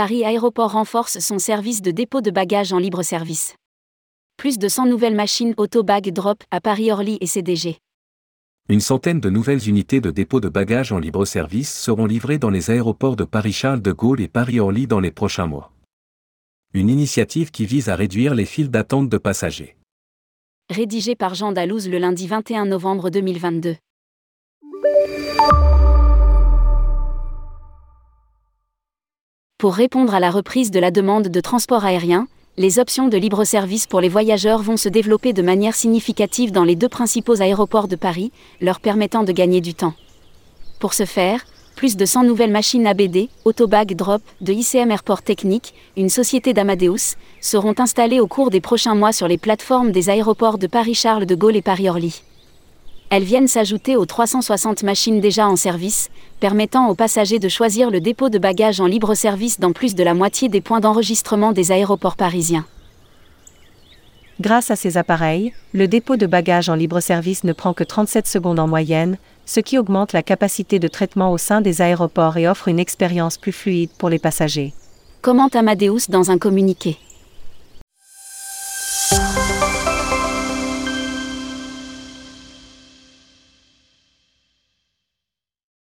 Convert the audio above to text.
Paris Aéroport renforce son service de dépôt de bagages en libre service. Plus de 100 nouvelles machines auto-bag drop à Paris-Orly et CDG. Une centaine de nouvelles unités de dépôt de bagages en libre service seront livrées dans les aéroports de Paris-Charles de Gaulle et Paris-Orly dans les prochains mois. Une initiative qui vise à réduire les files d'attente de passagers. Rédigé par Jean Dalouse le lundi 21 novembre 2022. Pour répondre à la reprise de la demande de transport aérien, les options de libre-service pour les voyageurs vont se développer de manière significative dans les deux principaux aéroports de Paris, leur permettant de gagner du temps. Pour ce faire, plus de 100 nouvelles machines ABD, Autobag Drop, de ICM Airport Technique, une société d'Amadeus, seront installées au cours des prochains mois sur les plateformes des aéroports de Paris-Charles de Gaulle et Paris-Orly. Elles viennent s'ajouter aux 360 machines déjà en service, permettant aux passagers de choisir le dépôt de bagages en libre service dans plus de la moitié des points d'enregistrement des aéroports parisiens. Grâce à ces appareils, le dépôt de bagages en libre service ne prend que 37 secondes en moyenne, ce qui augmente la capacité de traitement au sein des aéroports et offre une expérience plus fluide pour les passagers. Commente Amadeus dans un communiqué.